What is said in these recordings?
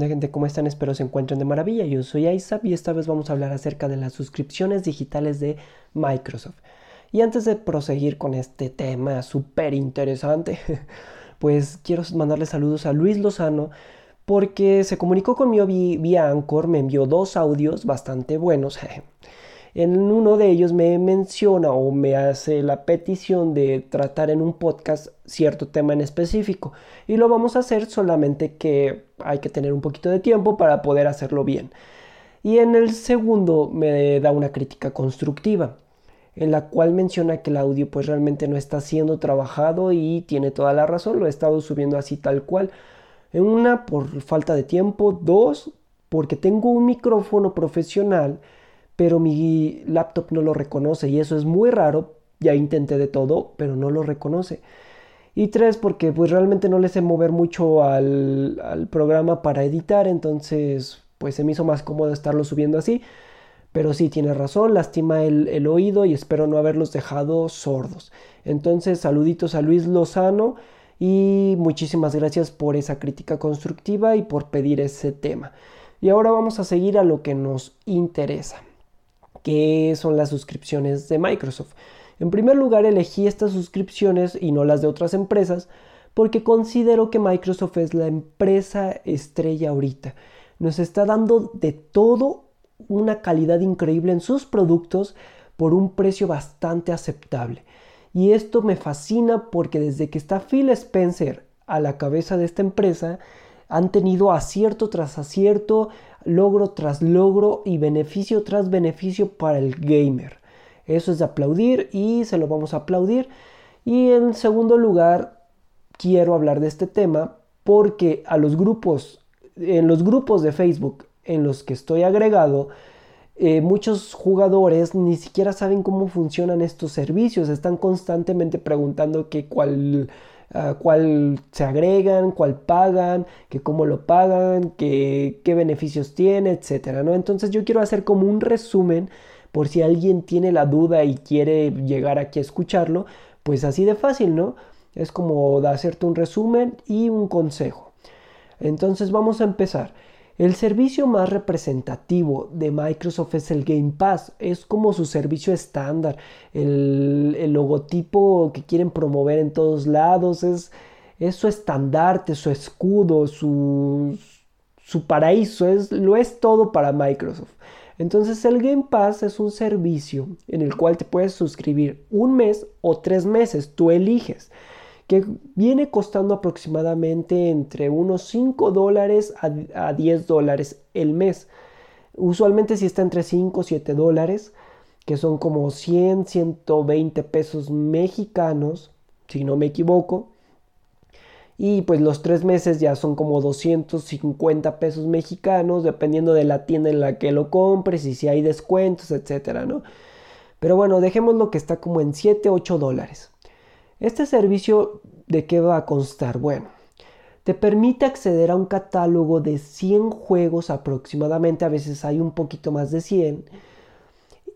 ¿Qué gente? ¿Cómo están? Espero se encuentren de maravilla. Yo soy Isaac y esta vez vamos a hablar acerca de las suscripciones digitales de Microsoft. Y antes de proseguir con este tema súper interesante, pues quiero mandarle saludos a Luis Lozano porque se comunicó conmigo vía Anchor, me envió dos audios bastante buenos. En uno de ellos me menciona o me hace la petición de tratar en un podcast cierto tema en específico. Y lo vamos a hacer solamente que hay que tener un poquito de tiempo para poder hacerlo bien. Y en el segundo me da una crítica constructiva, en la cual menciona que el audio pues realmente no está siendo trabajado y tiene toda la razón, lo he estado subiendo así tal cual. En una por falta de tiempo, dos porque tengo un micrófono profesional pero mi laptop no lo reconoce y eso es muy raro. Ya intenté de todo, pero no lo reconoce. Y tres, porque pues realmente no le sé mover mucho al, programa para editar, entonces pues se me hizo más cómodo estarlo subiendo así. Pero sí, tiene razón, lastima el, oído y espero no haberlos dejado sordos. Entonces, saluditos a Luis Lozano y muchísimas gracias por esa crítica constructiva y por pedir ese tema. Y ahora vamos a seguir a lo que nos interesa qué son las suscripciones de Microsoft. En primer lugar, elegí estas suscripciones y no las de otras empresas porque considero que Microsoft es la empresa estrella ahorita. Nos está dando de todo una calidad increíble en sus productos por un precio bastante aceptable. Y esto me fascina porque desde que está Phil Spencer a la cabeza de esta empresa, han tenido acierto tras acierto, logro tras logro y beneficio tras beneficio para el gamer. Eso es de aplaudir y se lo vamos a aplaudir. Y en segundo lugar, quiero hablar de este tema porque a los grupos, en los grupos de Facebook en los que estoy agregado, eh, muchos jugadores ni siquiera saben cómo funcionan estos servicios, están constantemente preguntando que cuál cuál se agregan, cuál pagan, que cómo lo pagan, que, qué beneficios tiene, etcétera, ¿no? Entonces yo quiero hacer como un resumen por si alguien tiene la duda y quiere llegar aquí a escucharlo, pues así de fácil, ¿no? Es como hacerte un resumen y un consejo. Entonces vamos a empezar. El servicio más representativo de Microsoft es el Game Pass, es como su servicio estándar, el, logotipo que quieren promover en todos lados, es, su estandarte, su escudo, su, su paraíso, es, lo es todo para Microsoft. Entonces el Game Pass es un servicio en el cual te puedes suscribir un mes o tres meses, tú eliges que viene costando aproximadamente entre unos 5 dólares a, 10 dólares el mes. Usualmente si está entre 5 o 7 dólares, que son como 100, 120 pesos mexicanos, si no me equivoco. Y pues los tres meses ya son como 250 pesos mexicanos, dependiendo de la tienda en la que lo compres y si hay descuentos, etcétera, ¿no? Pero bueno, dejemos lo que está como en 7, 8 dólares. Este servicio, ¿de qué va a constar? Bueno, te permite acceder a un catálogo de 100 juegos aproximadamente, a veces hay un poquito más de 100.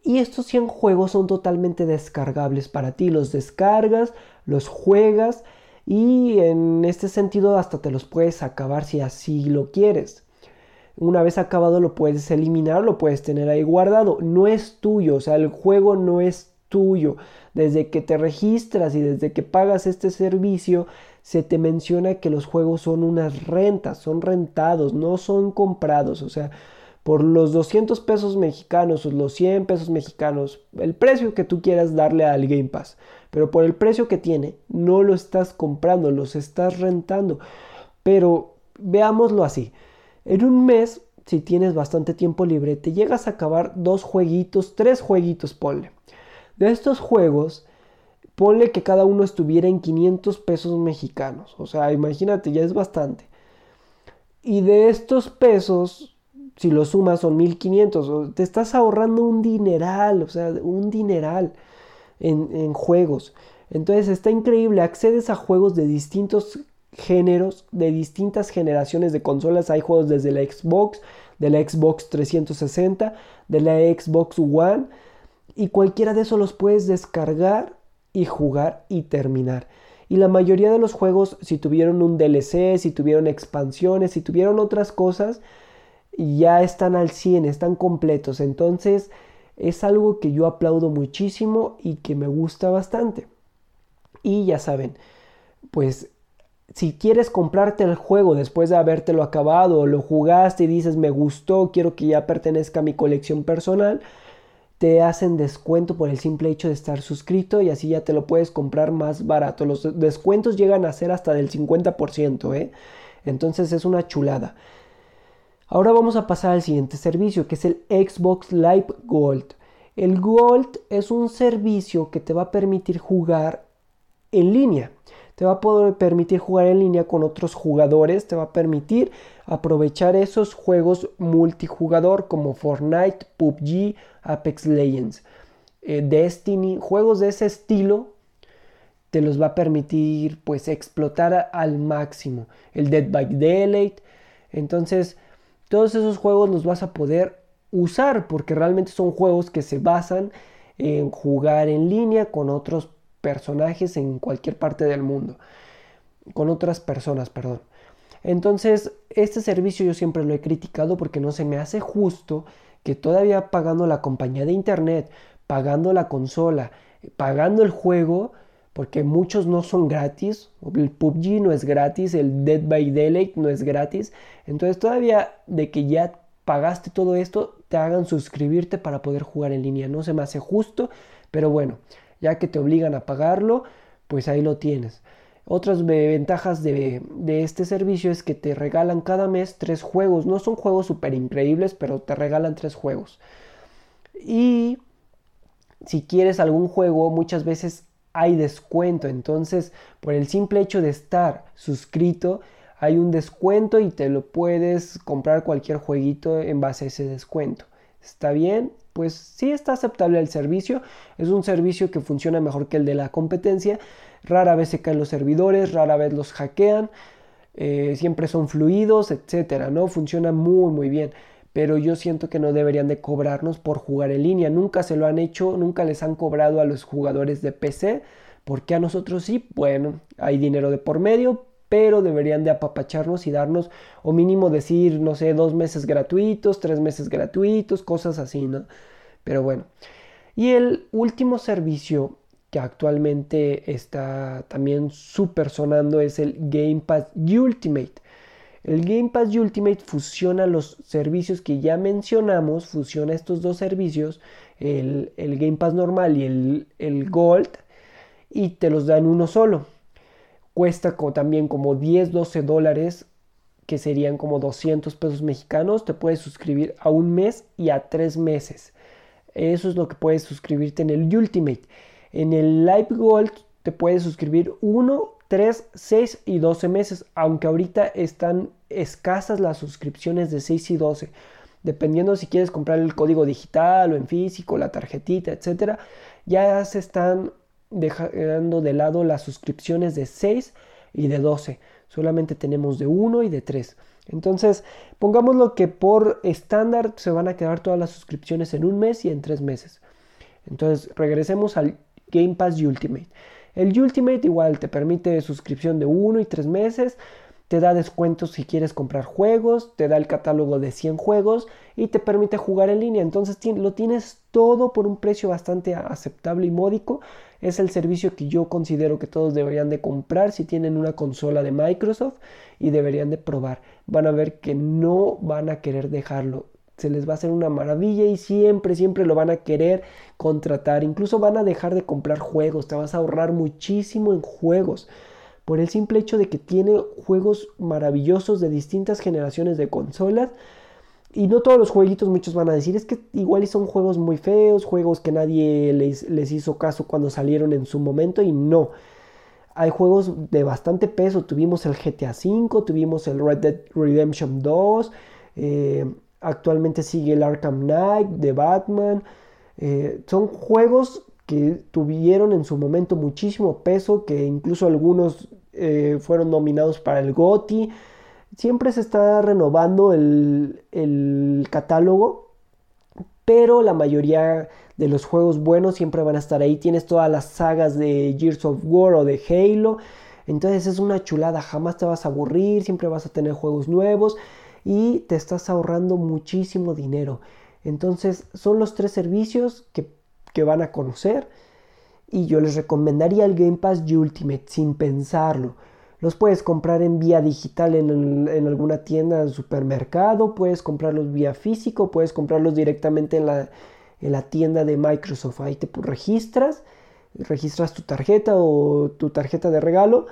Y estos 100 juegos son totalmente descargables para ti. Los descargas, los juegas y en este sentido hasta te los puedes acabar si así lo quieres. Una vez acabado lo puedes eliminar, lo puedes tener ahí guardado. No es tuyo, o sea, el juego no es tuyo. Desde que te registras y desde que pagas este servicio, se te menciona que los juegos son unas rentas, son rentados, no son comprados. O sea, por los 200 pesos mexicanos o los 100 pesos mexicanos, el precio que tú quieras darle al Game Pass, pero por el precio que tiene, no lo estás comprando, los estás rentando. Pero veámoslo así. En un mes, si tienes bastante tiempo libre, te llegas a acabar dos jueguitos, tres jueguitos, ponle. De estos juegos, ponle que cada uno estuviera en 500 pesos mexicanos. O sea, imagínate, ya es bastante. Y de estos pesos, si lo sumas, son 1500. Te estás ahorrando un dineral, o sea, un dineral en, en juegos. Entonces está increíble. Accedes a juegos de distintos géneros, de distintas generaciones de consolas. Hay juegos desde la Xbox, de la Xbox 360, de la Xbox One y cualquiera de esos los puedes descargar y jugar y terminar. Y la mayoría de los juegos, si tuvieron un DLC, si tuvieron expansiones, si tuvieron otras cosas, ya están al 100, están completos. Entonces es algo que yo aplaudo muchísimo y que me gusta bastante. Y ya saben, pues si quieres comprarte el juego después de habértelo acabado, lo jugaste y dices me gustó, quiero que ya pertenezca a mi colección personal, te hacen descuento por el simple hecho de estar suscrito y así ya te lo puedes comprar más barato. Los descuentos llegan a ser hasta del 50%, ¿eh? Entonces es una chulada. Ahora vamos a pasar al siguiente servicio, que es el Xbox Live Gold. El Gold es un servicio que te va a permitir jugar en línea te va a poder permitir jugar en línea con otros jugadores, te va a permitir aprovechar esos juegos multijugador como Fortnite, PUBG, Apex Legends, eh, Destiny, juegos de ese estilo te los va a permitir pues explotar al máximo. El Dead by Daylight, entonces todos esos juegos los vas a poder usar porque realmente son juegos que se basan en jugar en línea con otros personajes en cualquier parte del mundo, con otras personas, perdón. Entonces, este servicio yo siempre lo he criticado porque no se me hace justo que todavía pagando la compañía de internet, pagando la consola, pagando el juego, porque muchos no son gratis, el PUBG no es gratis, el Dead by Daylight no es gratis, entonces todavía de que ya pagaste todo esto, te hagan suscribirte para poder jugar en línea, no se me hace justo, pero bueno, ya que te obligan a pagarlo, pues ahí lo tienes. Otras ventajas de, este servicio es que te regalan cada mes tres juegos. No son juegos súper increíbles, pero te regalan tres juegos. Y si quieres algún juego, muchas veces hay descuento. Entonces, por el simple hecho de estar suscrito, hay un descuento y te lo puedes comprar cualquier jueguito en base a ese descuento. ¿Está bien? pues sí está aceptable el servicio. Es un servicio que funciona mejor que el de la competencia. Rara vez se caen los servidores, rara vez los hackean. Eh, siempre son fluidos, etcétera, ¿no? Funciona muy, muy bien. Pero yo siento que no deberían de cobrarnos por jugar en línea. Nunca se lo han hecho, nunca les han cobrado a los jugadores de PC. porque a nosotros sí? Bueno, hay dinero de por medio, pero deberían de apapacharnos y darnos, o mínimo decir, no sé, dos meses gratuitos, tres meses gratuitos, cosas así, ¿no? Pero bueno. Y el último servicio actualmente está también súper sonando es el Game Pass Ultimate. El Game Pass Ultimate fusiona los servicios que ya mencionamos, fusiona estos dos servicios, el, Game Pass normal y el, Gold, y te los dan uno solo cuesta también como 10, 12 dólares, que serían como 200 pesos mexicanos. Te puedes suscribir a un mes y a tres meses. Eso es lo que puedes suscribirte en el Ultimate. En el Live Gold te puedes suscribir 1, 3, 6 y 12 meses, aunque ahorita están escasas las suscripciones de 6 y 12. Dependiendo si quieres comprar el código digital o en físico, la tarjetita, etcétera, ya se están dejando de lado las suscripciones de 6 y de 12. Solamente tenemos de 1 y de 3. Entonces, pongámoslo que por estándar se van a quedar todas las suscripciones en un mes y en tres meses. Entonces, regresemos al Game Pass Ultimate. El Ultimate igual te permite suscripción de 1 y 3 meses te da descuentos si quieres comprar juegos, te da el catálogo de 100 juegos y te permite jugar en línea. Entonces lo tienes todo por un precio bastante aceptable y módico. Es el servicio que yo considero que todos deberían de comprar si tienen una consola de Microsoft y deberían de probar. Van a ver que no van a querer dejarlo. Se les va a hacer una maravilla y siempre, siempre lo van a querer contratar. Incluso van a dejar de comprar juegos. Te vas a ahorrar muchísimo en juegos por el simple hecho de que tiene juegos maravillosos de distintas generaciones de consolas. Y no todos los jueguitos, muchos van a decir, es que igual son juegos muy feos, juegos que nadie les, les hizo caso cuando salieron en su momento y no. Hay juegos de bastante peso, tuvimos el GTA V, tuvimos el Red Dead Redemption 2, eh, actualmente sigue el Arkham Knight de Batman. Eh, son juegos que tuvieron en su momento muchísimo peso, que incluso algunos eh, fueron nominados para el GOTY. Siempre se está renovando el, catálogo, pero la mayoría de los juegos buenos siempre van a estar ahí. Tienes todas las sagas de Gears of War o de Halo. Entonces es una chulada, jamás te vas a aburrir, siempre vas a tener juegos nuevos y te estás ahorrando muchísimo dinero. Entonces son los tres servicios que, van a conocer y yo les recomendaría el Game Pass Ultimate sin pensarlo. Los puedes comprar en vía digital en, en, alguna tienda de supermercado, puedes comprarlos vía físico, puedes comprarlos directamente en la, en la tienda de Microsoft. Ahí te registras, registras tu tarjeta o tu tarjeta de regalo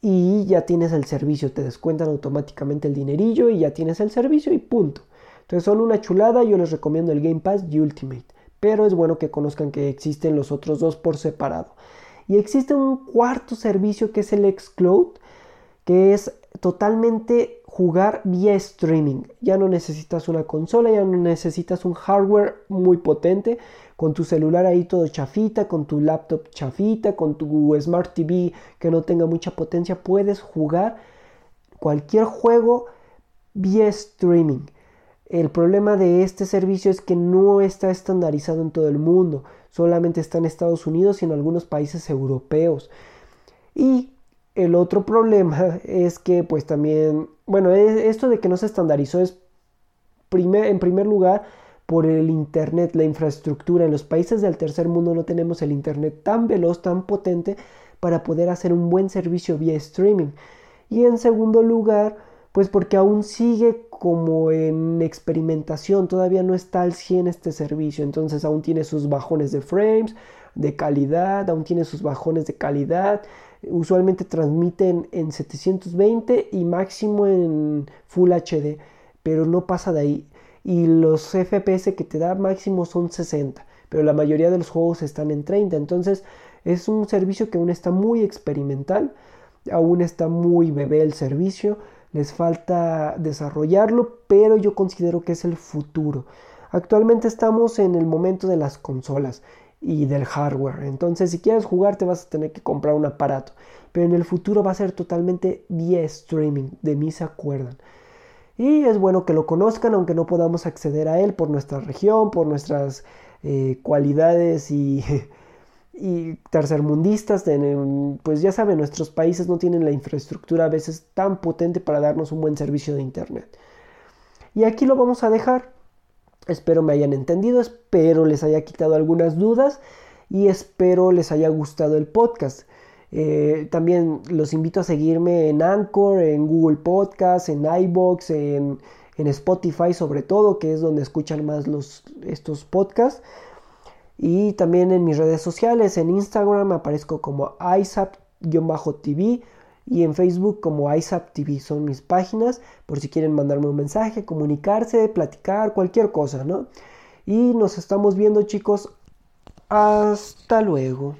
y ya tienes el servicio. Te descuentan automáticamente el dinerillo y ya tienes el servicio y punto. Entonces son una chulada, yo les recomiendo el Game Pass Ultimate. Pero es bueno que conozcan que existen los otros dos por separado. Y existe un cuarto servicio que es el Xcloud, que es totalmente jugar vía streaming. Ya no necesitas una consola, ya no necesitas un hardware muy potente. Con tu celular ahí todo chafita, con tu laptop chafita, con tu Smart TV que no tenga mucha potencia, puedes jugar cualquier juego vía streaming. El problema de este servicio es que no está estandarizado en todo el mundo, solamente está en Estados Unidos y en algunos países europeos. Y el otro problema es que pues también, bueno, esto de que no se estandarizó es en primer lugar por el Internet, la infraestructura. En los países del tercer mundo no tenemos el Internet tan veloz, tan potente para poder hacer un buen servicio vía streaming. Y en segundo lugar, pues porque aún sigue como en experimentación, todavía no está al 100 este servicio, entonces aún tiene sus bajones de frames, de calidad, aún tiene sus bajones de calidad, usualmente transmiten en 720 y máximo en Full HD, pero no pasa de ahí. Y los FPS que te da máximo son 60, pero la mayoría de los juegos están en 30. Entonces es un servicio que aún está muy experimental, aún está muy bebé el servicio, les falta desarrollarlo, pero yo considero que es el futuro. Actualmente estamos en el momento de las consolas y del hardware. Entonces, si quieres jugar, te vas a tener que comprar un aparato. Pero en el futuro va a ser totalmente vía streaming. De mí se acuerdan. Y es bueno que lo conozcan, aunque no podamos acceder a él por nuestra región, por nuestras eh, cualidades y, tercermundistas. Pues ya saben, nuestros países no tienen la infraestructura a veces tan potente para darnos un buen servicio de Internet. Y aquí lo vamos a dejar. Espero me hayan entendido, espero les haya quitado algunas dudas y espero les haya gustado el podcast. Eh, también los invito a seguirme en Anchor, en Google Podcast, en iBox, en, en, Spotify sobre todo, que es donde escuchan más los, estos podcasts. Y también en mis redes sociales, en Instagram aparezco como ISAP-TV y en Facebook como ISAP TV. Son mis páginas por si quieren mandarme un mensaje, comunicarse, platicar, cualquier cosa, ¿no? Y nos estamos viendo chicos. Hasta luego.